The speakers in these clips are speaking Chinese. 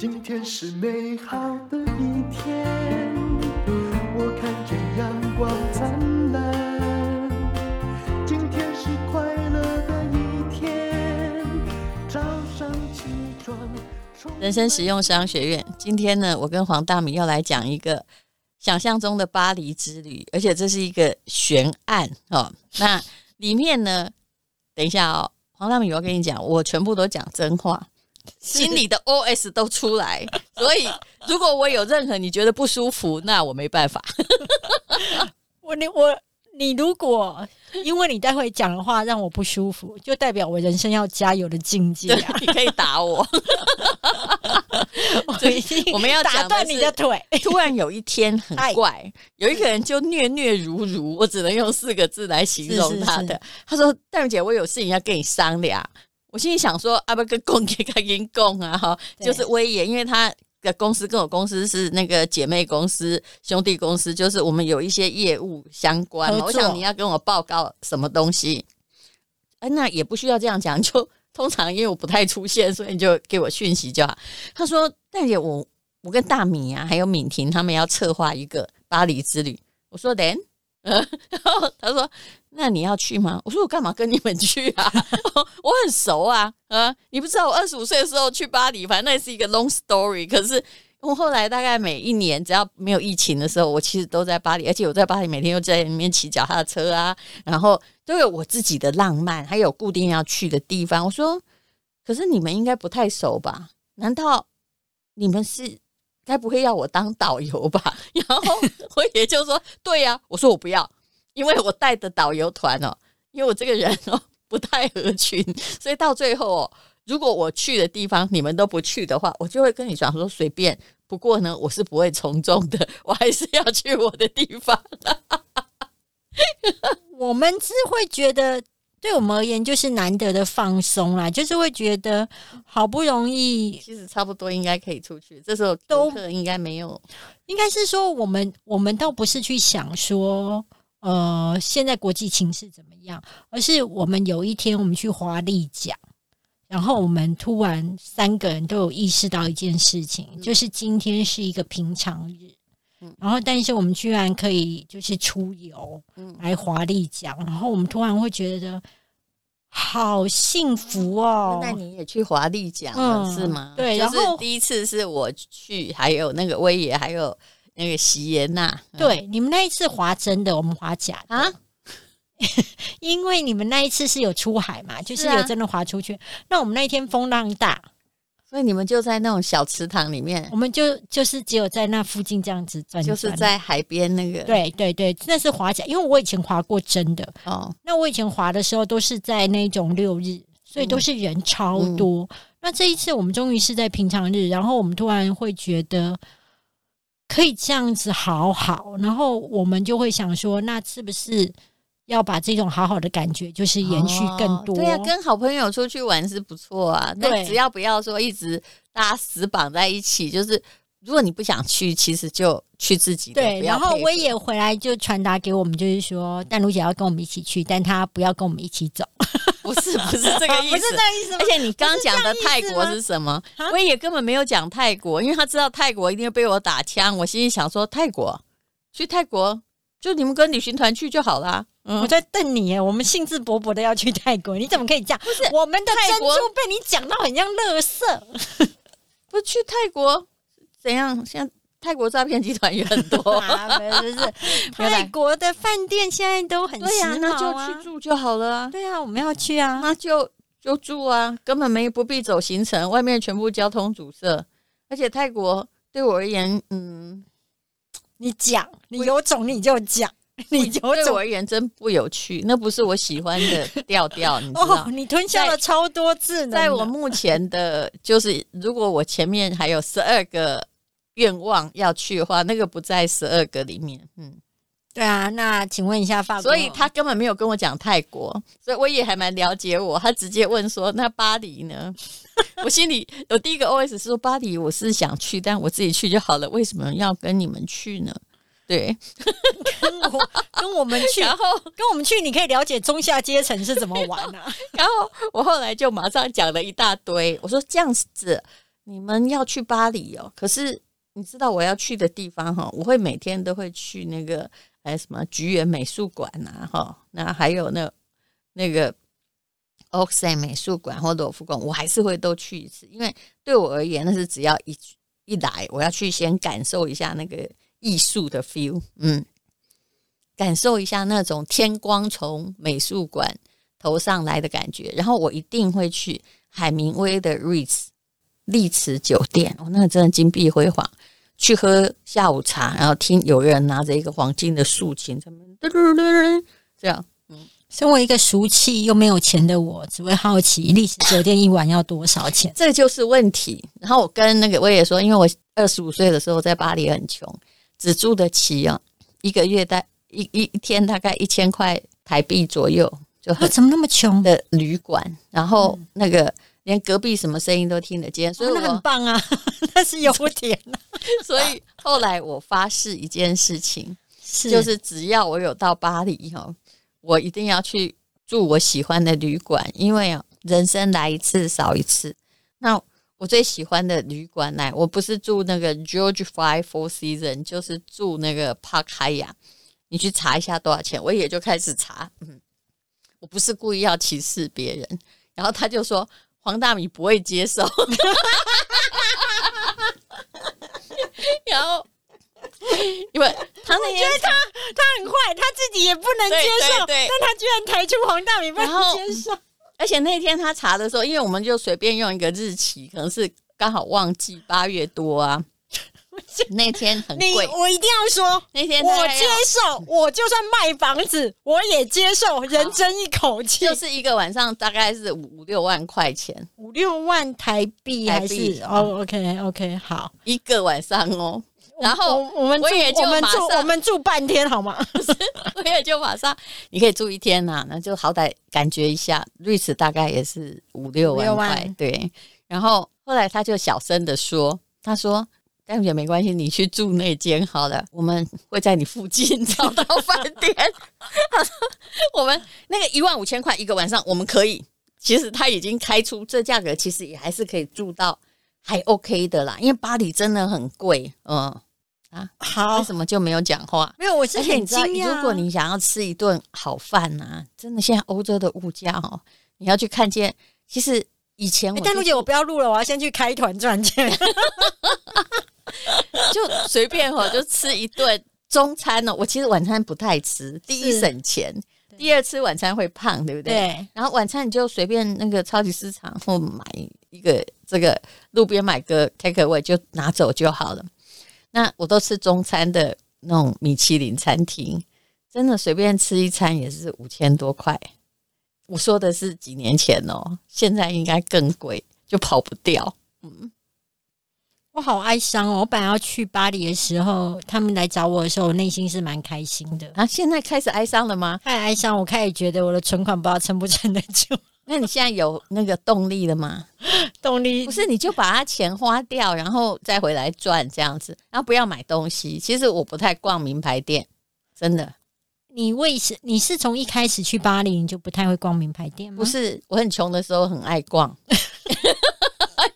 今天是美好的一天，我看见阳光灿烂。今天是快乐的一天，早上起床。人生实用商学院，今天呢，我跟黄大米要来讲一个想象中的巴黎之旅，而且这是一个悬案哦。那里面呢，等一下哦，黄大米，我要跟你讲，我全部都讲真话。心里的 OS 都出来，所以如果我有任何你觉得不舒服，那我没办法。我你我你如果因为你待会讲的话让我不舒服，就代表我人生要加油的境界啊！你可以打我，我一定我们要打断你的腿。突然有一天很怪，有一个人就虐虐如如，我只能用四个字来形容他的。是是是他说：“大姐，我有事情要跟你商量。”我心里想说，啊不跟公给他跟供啊哈，就是威严，因为他的公司跟我公司是那个姐妹公司、兄弟公司，就是我们有一些业务相关。我想你要跟我报告什么东西？哎，那也不需要这样讲，就通常因为我不太出现，所以你就给我讯息就好。他说：“大姐，我我跟大米啊，还有敏婷他们要策划一个巴黎之旅。”我说：“等。”然后他说。那你要去吗？我说我干嘛跟你们去啊？我很熟啊，啊，你不知道我二十五岁的时候去巴黎，反正那是一个 long story。可是我后来大概每一年只要没有疫情的时候，我其实都在巴黎，而且我在巴黎每天又在里面骑脚踏车啊，然后都有我自己的浪漫，还有固定要去的地方。我说，可是你们应该不太熟吧？难道你们是该不会要我当导游吧？然后我也就说，对呀，我说我不要。因为我带的导游团哦，因为我这个人哦不太合群，所以到最后哦，如果我去的地方你们都不去的话，我就会跟你讲说随便。不过呢，我是不会从众的，我还是要去我的地方。我们是会觉得，对我们而言就是难得的放松啦，就是会觉得好不容易，其实差不多应该可以出去。这时候都应该没有，应该是说我们我们倒不是去想说。呃，现在国际情势怎么样？而是我们有一天我们去华丽奖，然后我们突然三个人都有意识到一件事情，嗯、就是今天是一个平常日，嗯、然后但是我们居然可以就是出游，嗯、来华丽奖，然后我们突然会觉得好幸福哦。那你也去华丽奖了、嗯、是吗？对，然后第一次是我去，还有那个威爷，还有。那个席耶娜，对，你们那一次划真的，我们划假的啊，因为你们那一次是有出海嘛，就是有真的划出去。啊、那我们那一天风浪大，所以你们就在那种小池塘里面，我们就就是只有在那附近这样子转，就是在海边那个。对对对，那是划桨，因为我以前划过真的哦。那我以前划的时候都是在那种六日，所以都是人超多。嗯嗯、那这一次我们终于是在平常日，然后我们突然会觉得。可以这样子好好，然后我们就会想说，那是不是要把这种好好的感觉，就是延续更多？哦、对呀、啊，跟好朋友出去玩是不错啊。对，那只要不要说一直大家死绑在一起，就是如果你不想去，其实就去自己的。对，然后我也回来就传达给我们，就是说，但卢姐要跟我们一起去，但她不要跟我们一起走。不是不是这个意思，不是这个意思。而且你刚刚讲的泰国是什么？我也根本没有讲泰国，因为他知道泰国一定会被我打枪。我心里想说，泰国去泰国，就你们跟旅行团去就好了。嗯、我在瞪你耶，我们兴致勃勃的要去泰国，你怎么可以这样？不是我们的珍珠被你讲到很像垃圾。不是去泰国怎样？像。泰国诈骗集团也很多，啊，是 泰国的饭店现在都很对啊，那就去住就好了啊。对啊，我们要去啊，那就就住啊，根本没不必走行程，外面全部交通阻塞。而且泰国对我而言，嗯，你讲，你有种你就讲，你有种对我而言真不有趣，那不是我喜欢的 调调，你知道？哦，你吞下了超多字呢。在我目前的，就是如果我前面还有十二个。愿望要去的话，那个不在十二个里面。嗯，对啊。那请问一下法国，所以他根本没有跟我讲泰国，所以我也还蛮了解我。他直接问说：“那巴黎呢？” 我心里有第一个 OS 是说：“巴黎我是想去，但我自己去就好了，为什么要跟你们去呢？”对，跟我跟我们去，然后跟我们去，你可以了解中下阶层是怎么玩啊。然后我后来就马上讲了一大堆，我说：“这样子。”你们要去巴黎哦，可是你知道我要去的地方哈，我会每天都会去那个哎什么菊园美术馆呐哈，那还有那那个奥克塞美术馆或罗浮宫，我还是会都去一次，因为对我而言，那是只要一一来，我要去先感受一下那个艺术的 feel，嗯，感受一下那种天光从美术馆头上来的感觉，然后我一定会去海明威的 Ritz。丽池酒店，哦，那个真的金碧辉煌。去喝下午茶，然后听有人拿着一个黄金的竖琴，这样。嗯，身为一个俗气又没有钱的我，只会好奇丽池酒店一晚要多少钱？这就是问题。然后我跟那个我也说，因为我二十五岁的时候在巴黎很穷，只住得起啊，一个月大一一一天大概一千块台币左右，就很怎么那么穷的旅馆，然后那个。连隔壁什么声音都听得见，所以那很棒啊，那是有点啊。所以后来我发誓一件事情，是就是只要我有到巴黎哈，我一定要去住我喜欢的旅馆，因为啊，人生来一次少一次。那我最喜欢的旅馆呢，我不是住那个 George Five Four Seasons，就是住那个 Park Hyatt。你去查一下多少钱，我也就开始查。嗯，我不是故意要歧视别人，然后他就说。黄大米不会接受，然后因为他那天觉得他他很坏，他自己也不能接受，但他居然抬出黄大米不能接受。而且那天他查的时候，因为我们就随便用一个日期，可能是刚好旺季八月多啊。那天很贵，我一定要说，那天我接受，我就算卖房子，我也接受，人争一口气，就是一个晚上大概是五六万块钱，五六万台币还是？哦，OK OK，好，一个晚上哦。然后我们我也就马上我们住半天好吗？我也就马上，你可以住一天呐，那就好歹感觉一下，瑞士大概也是五六万块，对。然后后来他就小声的说，他说。但也没关系，你去住那间好了，我们会在你附近 找到饭店。他说我们那个一万五千块一个晚上，我们可以。其实他已经开出这价格，其实也还是可以住到还 OK 的啦。因为巴黎真的很贵，嗯啊，好，为什么就没有讲话？没有，我是很惊讶。如果你想要吃一顿好饭呐、啊，真的现在欧洲的物价哦，你要去看见。其实以前我、就是，但露姐我不要录了，我要先去开团赚钱。就随便哈，就吃一顿中餐呢。我其实晚餐不太吃，第一省钱，第二吃晚餐会胖，对不对？对。然后晚餐你就随便那个超级市场或买一个这个路边买个 take away 就拿走就好了。那我都吃中餐的那种米其林餐厅，真的随便吃一餐也是五千多块。我说的是几年前哦，现在应该更贵，就跑不掉。嗯。我好哀伤哦！我本来要去巴黎的时候，他们来找我的时候，我内心是蛮开心的。啊，现在开始哀伤了吗？太哀伤，我开始觉得我的存款不知道撑不撑得住。那你现在有那个动力了吗？动力不是，你就把它钱花掉，然后再回来赚这样子，然后不要买东西。其实我不太逛名牌店，真的。你为什你是从一开始去巴黎你就不太会逛名牌店吗？不是，我很穷的时候很爱逛。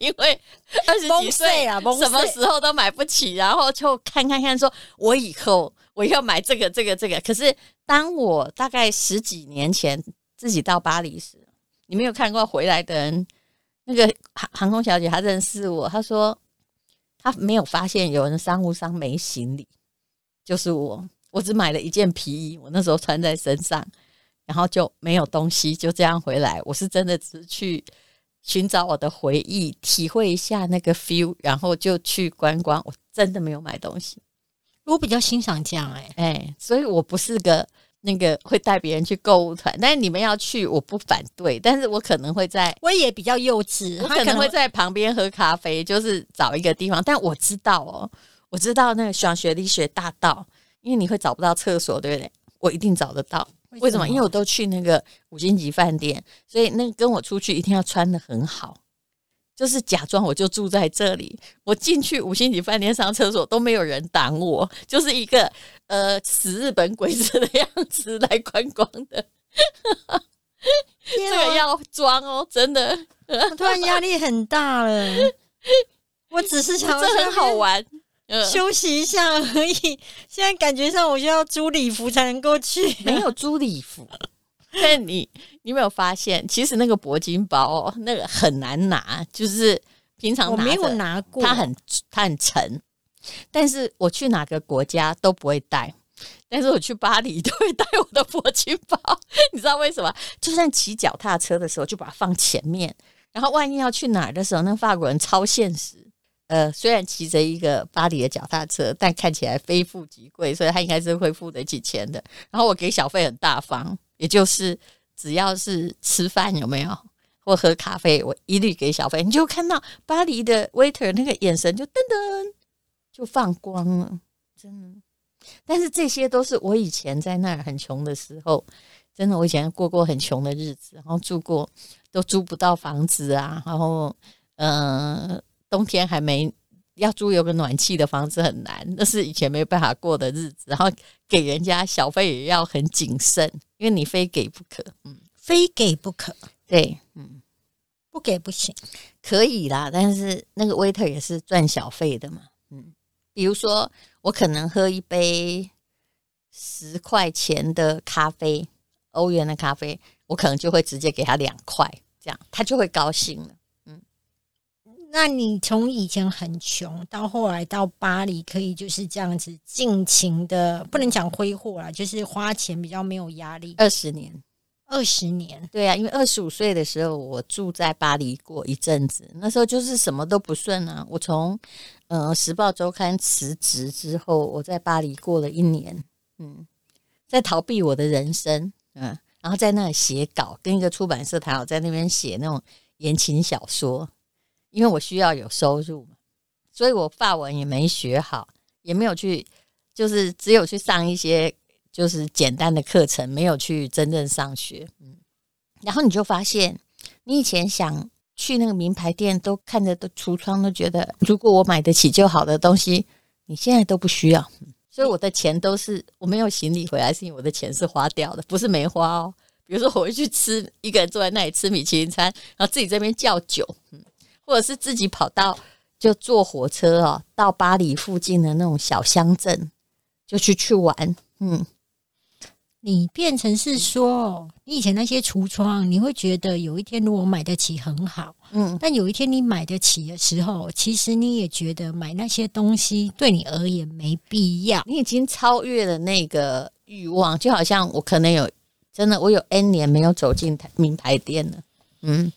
因为二十几岁啊，什么时候都买不起，然后就看看看，说我以后我要买这个这个这个。可是当我大概十几年前自己到巴黎时，你没有看过回来的人，那个航航空小姐她认识我，她说她没有发现有人商务舱没行李，就是我，我只买了一件皮衣，我那时候穿在身上，然后就没有东西，就这样回来。我是真的只是去。寻找我的回忆，体会一下那个 feel，然后就去观光。我真的没有买东西，我比较欣赏这样哎哎，所以我不是个那个会带别人去购物团。但是你们要去，我不反对。但是我可能会在，我也比较幼稚，我可能会在旁边喝咖啡，就是找一个地方。但我知道哦，我知道那个双学历学大道，因为你会找不到厕所，对不对？我一定找得到。为什么？因为我都去那个五星级饭店，所以那跟我出去一定要穿的很好，就是假装我就住在这里。我进去五星级饭店上厕所都没有人挡我，就是一个呃死日本鬼子的样子来观光的。这个要装哦，真的。我突然压力很大了。我只是 想这很好玩，休息一下而已。现在感觉上我就要租礼服才能够去，没有租礼服。但你你有没有发现，其实那个铂金包哦，那个很难拿，就是平常我没有拿过，它很它很沉。但是我去哪个国家都不会带，但是我去巴黎都会带我的铂金包。你知道为什么？就算骑脚踏车的时候，就把它放前面。然后万一要去哪儿的时候，那法国人超现实。呃，虽然骑着一个巴黎的脚踏车，但看起来非富即贵，所以他应该是会付得起钱的。然后我给小费很大方，也就是只要是吃饭有没有或喝咖啡，我一律给小费。你就看到巴黎的 waiter 那个眼神就噔噔就放光了，真的。但是这些都是我以前在那儿很穷的时候。真的，我以前过过很穷的日子，然后住过都租不到房子啊，然后呃，冬天还没要租有个暖气的房子很难，那是以前没办法过的日子。然后给人家小费也要很谨慎，因为你非给不可，嗯，非给不可，对，嗯，不给不行，可以啦，但是那个 waiter 也是赚小费的嘛，嗯，比如说我可能喝一杯十块钱的咖啡。欧元的咖啡，我可能就会直接给他两块，这样他就会高兴了。嗯，那你从以前很穷到后来到巴黎，可以就是这样子尽情的，不能讲挥霍啦，就是花钱比较没有压力。二十年，二十年，对啊，因为二十五岁的时候我住在巴黎过一阵子，那时候就是什么都不顺啊。我从呃《时报周刊》辞职之后，我在巴黎过了一年，嗯，在逃避我的人生。嗯，然后在那里写稿，跟一个出版社谈好，在那边写那种言情小说，因为我需要有收入嘛，所以我法文也没学好，也没有去，就是只有去上一些就是简单的课程，没有去真正上学。嗯，然后你就发现，你以前想去那个名牌店，都看着都橱窗都觉得，如果我买得起就好的东西，你现在都不需要。所以我的钱都是我没有行李回来，是因为我的钱是花掉的，不是没花哦。比如说我会去吃，一个人坐在那里吃米其林餐，然后自己这边叫酒，嗯，或者是自己跑到就坐火车哦，到巴黎附近的那种小乡镇，就去去玩，嗯。你变成是说，你以前那些橱窗，你会觉得有一天如果买得起很好，嗯，但有一天你买得起的时候，其实你也觉得买那些东西对你而言没必要，你已经超越了那个欲望，就好像我可能有真的，我有 N 年没有走进名牌店了，嗯，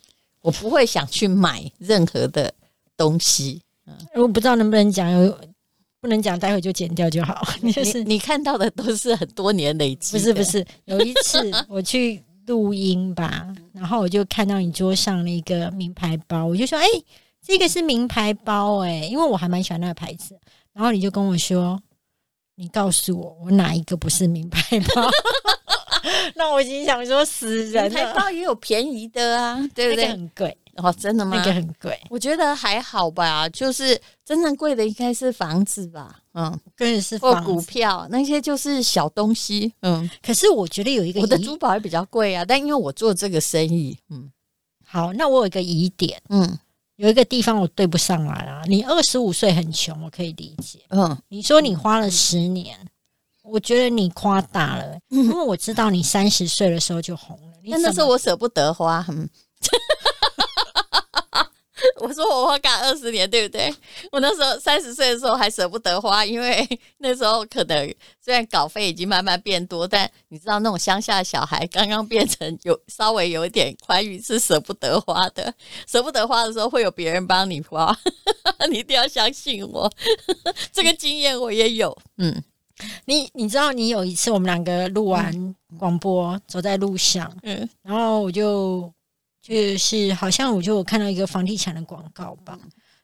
我不会想去买任何的东西，嗯，我不知道能不能讲有。不能讲，待会就剪掉就好。就是你，你看到的都是很多年累积。不是不是，有一次 我去录音吧，然后我就看到你桌上那个名牌包，我就说：“哎、欸，这个是名牌包哎、欸，因为我还蛮喜欢那个牌子。”然后你就跟我说：“你告诉我，我哪一个不是名牌包？” 那我已经想说死人了。名牌包也有便宜的啊，对不对？很贵。哦，真的吗？那个很贵，我觉得还好吧。就是真正贵的应该是房子吧，嗯，更是或股票那些就是小东西，嗯。可是我觉得有一个，我的珠宝也比较贵啊。但因为我做这个生意，嗯，好，那我有一个疑点，嗯，有一个地方我对不上来啊。你二十五岁很穷，我可以理解，嗯。你说你花了十年，我觉得你夸大了，因为我知道你三十岁的时候就红了，但那时候我舍不得花，嗯。我说我花干二十年，对不对？我那时候三十岁的时候还舍不得花，因为那时候可能虽然稿费已经慢慢变多，但你知道那种乡下小孩刚刚变成有稍微有一点宽裕，是舍不得花的。舍不得花的时候会有别人帮你花，你一定要相信我，这个经验我也有。嗯，你你知道你有一次我们两个录完广播，嗯、走在路上，嗯，然后我就。就是好像我就看到一个房地产的广告吧，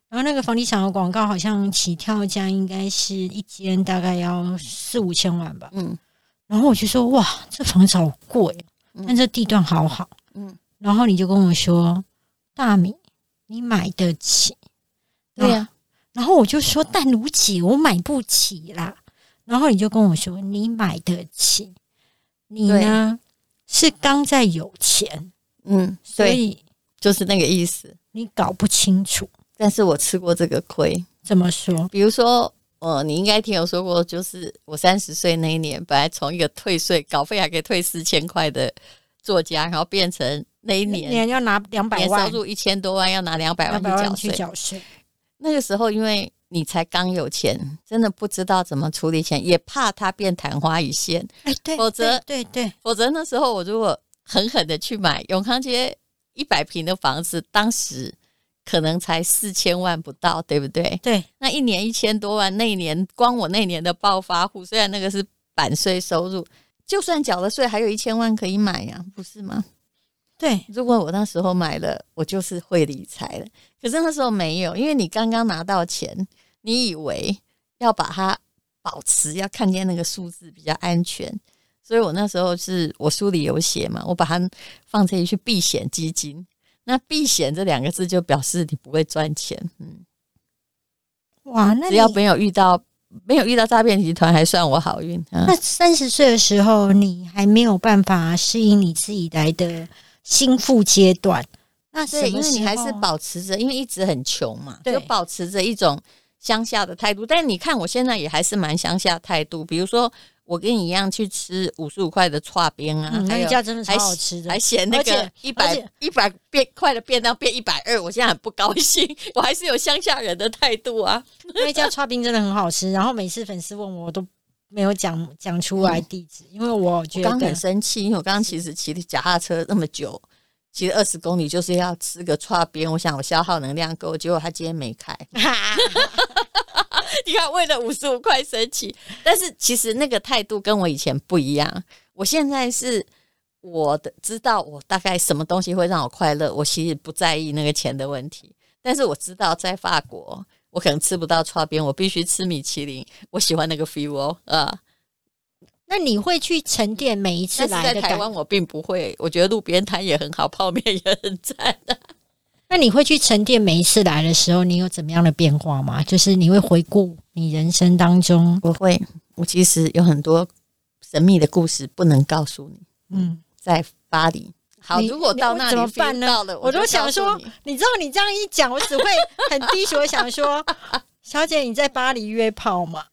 然后那个房地产的广告好像起跳价应该是一间大概要四五千万吧，嗯，然后我就说哇，这房子好贵，但这地段好好，嗯，然后你就跟我说大米，你买得起，对呀，然后我就说但如姐，我买不起啦，然后你就跟我说你买得起，你呢是刚在有钱。嗯，所以就是那个意思。你搞不清楚，但是我吃过这个亏。怎么说？比如说，呃，你应该听我说过，就是我三十岁那一年，本来从一个退税稿费还可以退四千块的作家，然后变成那一年年要拿两百万，年收入一千多万要拿两百万去缴税。那个时候，因为你才刚有钱，真的不知道怎么处理钱，也怕它变昙花一现。哎，对，否则对对，否则那时候我如果狠狠的去买永康街一百平的房子，当时可能才四千万不到，对不对？对，那一年一千多万，那一年光我那年的暴发户，虽然那个是版税收入，就算缴了税，还有一千万可以买呀，不是吗？对，如果我那时候买了，我就是会理财了。可是那时候没有，因为你刚刚拿到钱，你以为要把它保持，要看见那个数字比较安全，所以我那时候是我书里有写嘛，我把它放这里去避险基金。那避险这两个字就表示你不会赚钱。嗯，哇，那只要没有遇到没有遇到诈骗集团，还算我好运。嗯，那三十岁的时候，你还没有办法适应你自己来的。心腹阶段，那是因为你还是保持着，因为一直很穷嘛，就保持着一种乡下的态度。但是你看，我现在也还是蛮乡下态度。比如说，我跟你一样去吃五十五块的剉冰啊，嗯、那一家真的超好吃的，还嫌那个一百一百变块的便当变一百二，我现在很不高兴。我还是有乡下人的态度啊。那一家剉冰真的很好吃，然后每次粉丝问我，我都没有讲讲出来地址，嗯、因为我觉得刚很生气，因为我刚刚其实骑的脚踏车那么久，骑了二十公里，就是要吃个串边。我想我消耗能量够，结果他今天没开。你看，为了五十五块生气，但是其实那个态度跟我以前不一样。我现在是我的知道，我大概什么东西会让我快乐，我其实不在意那个钱的问题。但是我知道在法国。我可能吃不到串边，我必须吃米其林。我喜欢那个 feel 哦，啊，那你会去沉淀每一次来的？在台湾我并不会，我觉得路边摊也很好，泡面也很赞的。那你会去沉淀每一次来的时候，你有怎么样的变化吗？就是你会回顾你人生当中，我会，我其实有很多神秘的故事不能告诉你。嗯，在巴黎。好，如果到那里怎么办呢？我都想说，你知道你这样一讲，我只会很低俗，想说，小姐你在巴黎约炮吗？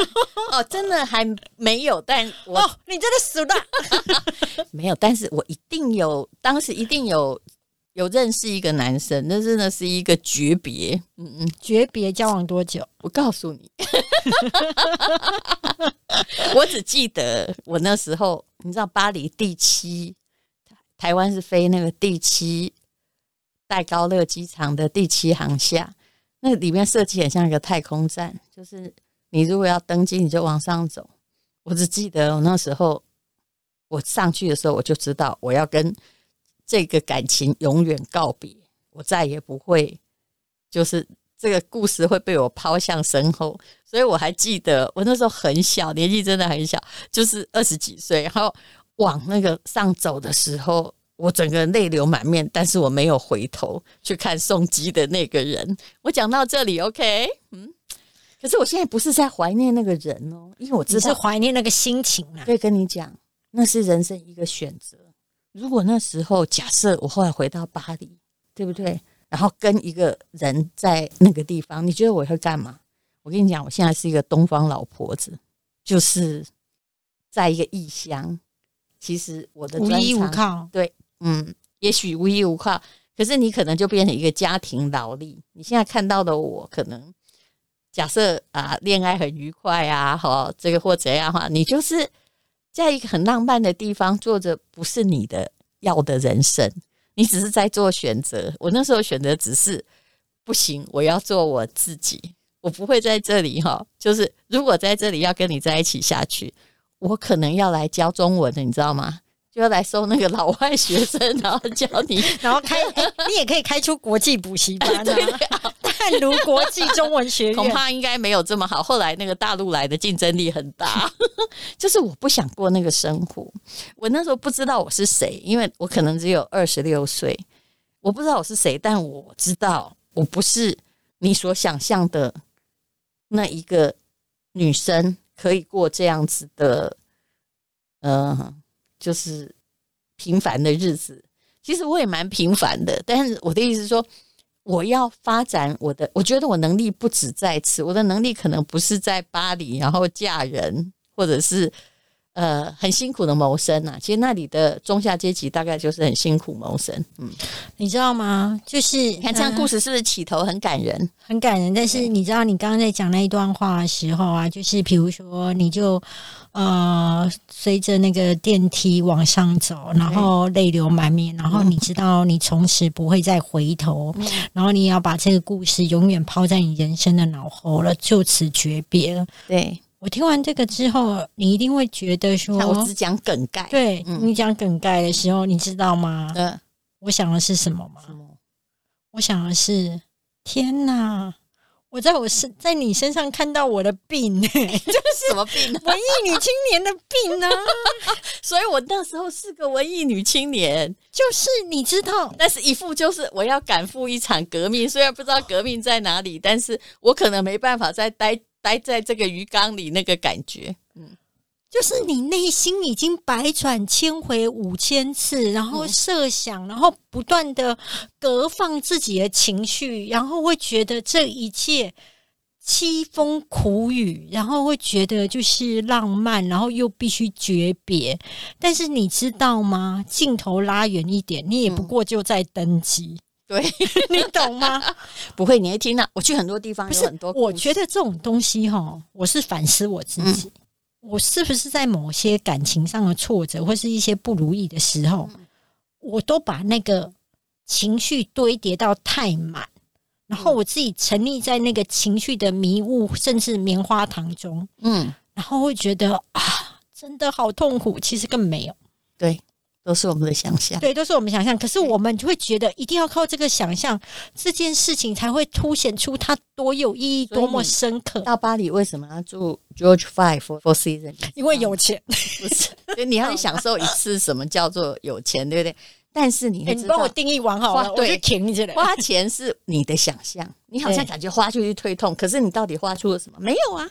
哦，真的还没有，但我、哦、你真的死了，没有，但是我一定有，当时一定有有认识一个男生，那真的是一个诀别，嗯嗯，诀别交往多久？我告诉你，我只记得我那时候，你知道巴黎第七。台湾是飞那个第七戴高乐机场的第七航厦，那里面设计很像一个太空站，就是你如果要登机，你就往上走。我只记得我那时候我上去的时候，我就知道我要跟这个感情永远告别，我再也不会，就是这个故事会被我抛向身后。所以我还记得我那时候很小，年纪真的很小，就是二十几岁，然后。往那个上走的时候，我整个泪流满面，但是我没有回头去看送机的那个人。我讲到这里，OK，嗯，可是我现在不是在怀念那个人哦，因为我只是怀念那个心情啊。可以跟你讲，那是人生一个选择。如果那时候假设我后来回到巴黎，对不对？然后跟一个人在那个地方，你觉得我会干嘛？我跟你讲，我现在是一个东方老婆子，就是在一个异乡。其实我的无依无靠，对，嗯，也许无依无靠，可是你可能就变成一个家庭劳力。你现在看到的我，可能假设啊，恋爱很愉快啊，哈，这个或怎样哈，你就是在一个很浪漫的地方，做着不是你的要的人生，你只是在做选择。我那时候选择只是不行，我要做我自己，我不会在这里哈，就是如果在这里要跟你在一起下去。我可能要来教中文的，你知道吗？就要来收那个老外学生，然后教你，然后开、欸，你也可以开出国际补习班啊。淡如国际中文学院，恐怕应该没有这么好。后来那个大陆来的竞争力很大，就是我不想过那个生活。我那时候不知道我是谁，因为我可能只有二十六岁，我不知道我是谁，但我知道我不是你所想象的那一个女生。可以过这样子的，呃，就是平凡的日子。其实我也蛮平凡的，但是我的意思是说，我要发展我的，我觉得我能力不止在此，我的能力可能不是在巴黎，然后嫁人，或者是呃很辛苦的谋生啊。其实那里的中下阶级大概就是很辛苦谋生。嗯，你知道吗？就是你看这样故事是不是起头很感人？呃、很感人。但是你知道，你刚刚在讲那一段话的时候啊，就是比如说，你就。呃，随着那个电梯往上走，然后泪流满面，然后你知道你从此不会再回头，嗯、然后你要把这个故事永远抛在你人生的脑后了，就此诀别了。对，我听完这个之后，你一定会觉得说，我只讲梗概。对、嗯、你讲梗概的时候，你知道吗？嗯，我想的是什么吗？么？我想的是，天哪！我在我身在你身上看到我的病，欸，就是什么病？文艺女青年的病呢？所以我那时候是个文艺女青年，就是你知道，但是一副就是我要赶赴一场革命，虽然不知道革命在哪里，但是我可能没办法再待待在这个鱼缸里那个感觉，嗯。就是你内心已经百转千回五千次，然后设想，然后不断的隔放自己的情绪，然后会觉得这一切凄风苦雨，然后会觉得就是浪漫，然后又必须诀别。但是你知道吗？镜头拉远一点，你也不过就在登机，对 你懂吗？不会，你会听到。我去很多地方，有很多。我觉得这种东西哈，我是反思我自己。嗯我是不是在某些感情上的挫折，或是一些不如意的时候，我都把那个情绪堆叠到太满，然后我自己沉溺在那个情绪的迷雾，甚至棉花糖中，嗯，然后会觉得啊，真的好痛苦。其实根本没有，对。都是我们的想象，对，都是我们想象。可是我们就会觉得，一定要靠这个想象，这件事情才会凸显出它多有意义，多么深刻。到巴黎为什么要住 George Five Four Seasons？因为有钱，不是？所以你要享受一次什么叫做有钱，对不对？但是你，你帮我定义完好了，对，我就停起来。花钱是你的想象，你好像感觉花出去退痛，可是你到底花出了什么？没有啊。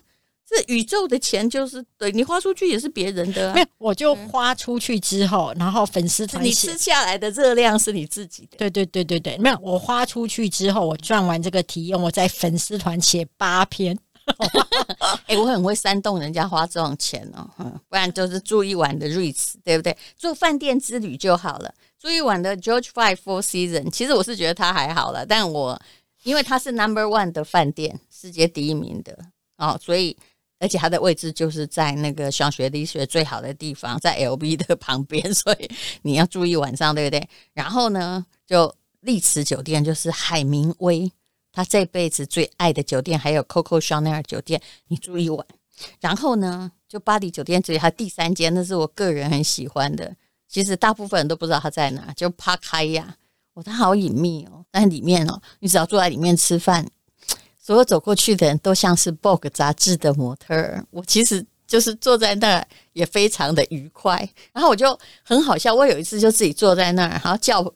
这宇宙的钱就是对你花出去也是别人的，啊，没有我就花出去之后，嗯、然后粉丝团你吃下来的热量是你自己的，对对对对对，没有我花出去之后，我赚完这个体验，我在粉丝团写八篇，哎、欸，我很会煽动人家花这种钱哦，嗯，不然就是住一晚的 Ritz，对不对？住饭店之旅就好了，住一晚的 George Five Four Seasons，其实我是觉得它还好了，但我因为它是 Number One 的饭店，世界第一名的哦，所以。而且它的位置就是在那个香榭丽舍最好的地方，在 LV 的旁边，所以你要住一晚上，对不对？然后呢，就丽池酒店就是海明威他这辈子最爱的酒店，还有 Coco Chanel 酒店，你住一晚。然后呢，就巴黎酒店这里还有第三间，那是我个人很喜欢的。其实大部分人都不知道它在哪，就帕开亚，哦，它好隐秘哦，但里面哦，你只要坐在里面吃饭。所有走过去的人都像是 Vogue 杂志的模特儿，我其实就是坐在那儿也非常的愉快。然后我就很好笑，我有一次就自己坐在那儿，然后叫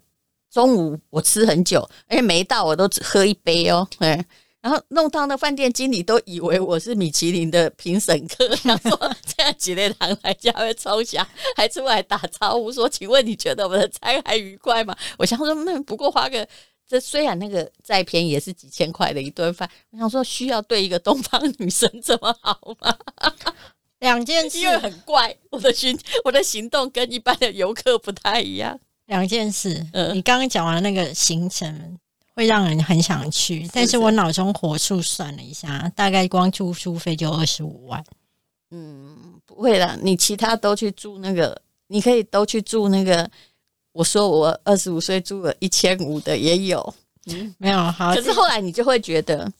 中午我吃很久，而且没到我都只喝一杯哦，嗯，然后弄到那饭店经理都以为我是米其林的评审客，然后说这样几类堂来家会抽奖，还出来打招呼说：“请问你觉得我们的餐还愉快吗？”我想说，那不过花个。这虽然那个再便宜也是几千块的一顿饭，我想说需要对一个东方女生这么好吗？两件事，因为很怪，我的行我的行动跟一般的游客不太一样。两件事，嗯，你刚刚讲完那个行程会让人很想去，但是我脑中火速算了一下，大概光住宿费就二十五万。嗯，不会啦，你其他都去住那个，你可以都去住那个。我说我二十五岁住了一千五的也有，嗯，没有好。可是后来你就会觉得，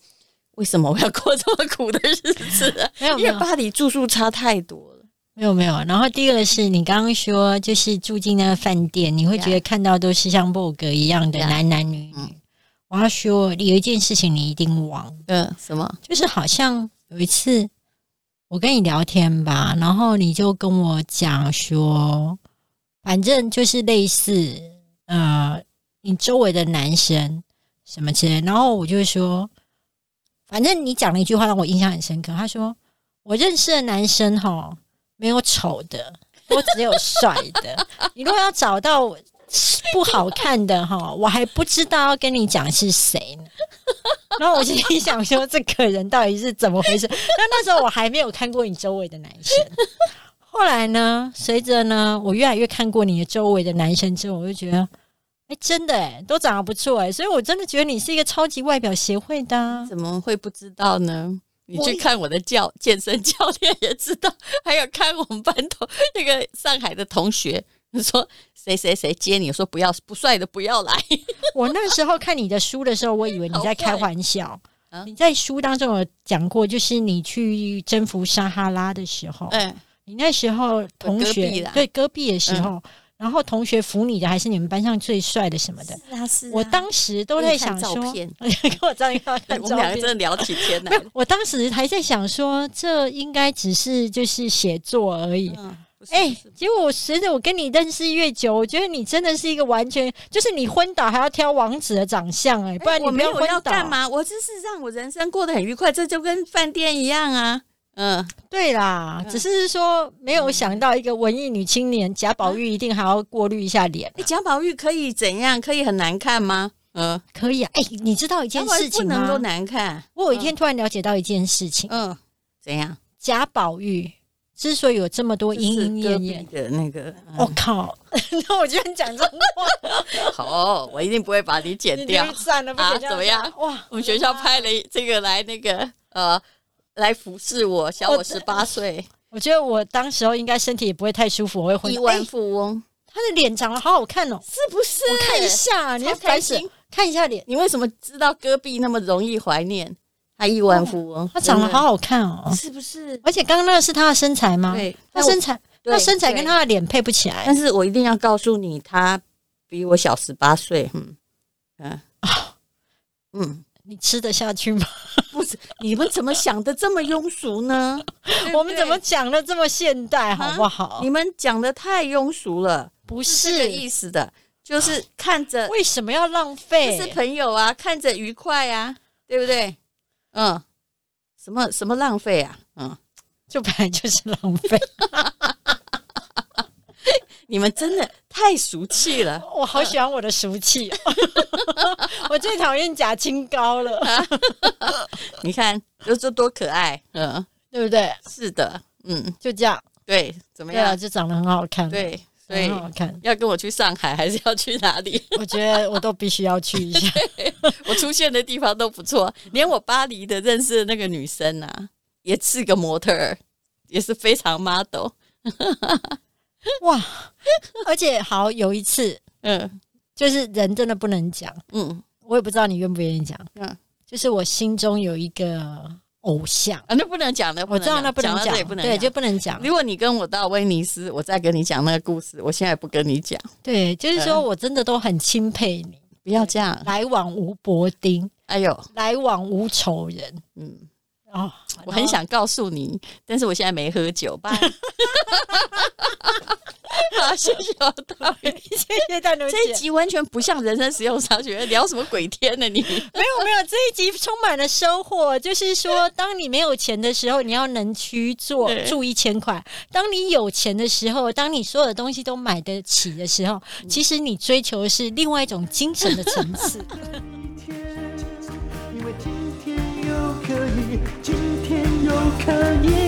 为什么我要过这么苦的日子啊？没有，因为巴黎住宿差太多了。没有没有。然后第二个是你刚刚说，就是住进那个饭店，你会觉得看到都是像 Vogue 一样的男男女女。嗯，我要说有一件事情你一定忘，嗯，什么？就是好像有一次我跟你聊天吧，然后你就跟我讲说。反正就是类似，呃，你周围的男生什么之类，然后我就说，反正你讲了一句话让我印象很深刻。他说，我认识的男生哈，没有丑的，都只有帅的。你如果要找到不好看的哈，我还不知道要跟你讲是谁呢。然后我心里想说，这个人到底是怎么回事？那那时候我还没有看过你周围的男生。后来呢，随着呢，我越来越看过你的周围的男生之后，我就觉得，哎，真的哎，都长得不错哎，所以我真的觉得你是一个超级外表协会的啊。怎么会不知道呢？你去看我的教健身教练也知道，还有看我们班头 那个上海的同学，你说谁谁谁接你，说不要不帅的不要来。我那时候看你的书的时候，我以为你在开玩笑。你在书当中有讲过，就是你去征服撒哈拉的时候，嗯，你那时候同学对戈壁的时候。然后同学扶你的还是你们班上最帅的什么的？是啊，是啊。我当时都在想说，跟我照片，我们两个真的聊起天 来。我当时还在想说，这应该只是就是写作而已。哎、结果我随着我跟你认识越久，我觉得你真的是一个完全就是你昏倒还要挑王子的长相哎、欸，不然你没有要干嘛？我就是让我人生过得很愉快，这就跟饭店一样啊。嗯，对啦，只是说没有想到一个文艺女青年贾宝玉一定还要过滤一下脸。你贾宝玉可以怎样？可以很难看吗？嗯，可以啊。哎，你知道一件事情吗？不能够难看。我有一天突然了解到一件事情。嗯，怎样？贾宝玉之所以有这么多莺莺燕燕的那个，我靠！那我居然讲这种话。好，我一定不会把你剪掉。算了，啊，怎么样？哇，我们学校派了这个来，那个呃。来服侍我，小我十八岁。我觉得我当时候应该身体也不会太舒服，我会昏。亿万富翁，欸、他的脸长得好好看哦，是不是？我看一下，你要开心看一下脸。你为什么知道戈壁那么容易怀念？他亿万富翁，他长得好好看哦，是不是？而且刚刚那个是他的身材吗？对，他身材，他身材跟他的脸配不起来。但是我一定要告诉你，他比我小十八岁。嗯嗯啊 嗯。你吃得下去吗？不是，你们怎么想的这么庸俗呢？我们怎么讲的这么现代，好不好？你们讲的太庸俗了，不是这个意思的，就是看着为什么要浪费？是朋友啊，看着愉快啊，对不对？嗯，什么什么浪费啊？嗯，就本来就是浪费。你们真的太俗气了，我好喜欢我的俗气，我最讨厌假清高了。你看，就这多可爱，嗯，对不对？是的，嗯，就这样，对，怎么样？就长得很好看，对，对，很好看。要跟我去上海，还是要去哪里？我觉得我都必须要去一下。我出现的地方都不错，连我巴黎的认识的那个女生啊，也是个模特儿，也是非常 model。哇！而且好有一次，嗯，就是人真的不能讲，嗯，我也不知道你愿不愿意讲，嗯，就是我心中有一个偶像啊，那不能讲的，我知道那不能讲，对，就不能讲。如果你跟我到威尼斯，我再跟你讲那个故事，我现在不跟你讲。对，就是说我真的都很钦佩你，不要这样，来往无薄丁，哎呦，来往无仇人，嗯，哦，我很想告诉你，但是我现在没喝酒吧。好，谢谢我大女，谢谢大女。这一集完全不像人生实用商学，聊什么鬼天呢？你没有没有，这一集充满了收获。就是说，当你没有钱的时候，你要能去做住一千块；当你有钱的时候，当你所有的东西都买得起的时候，其实你追求的是另外一种精神的层次。可以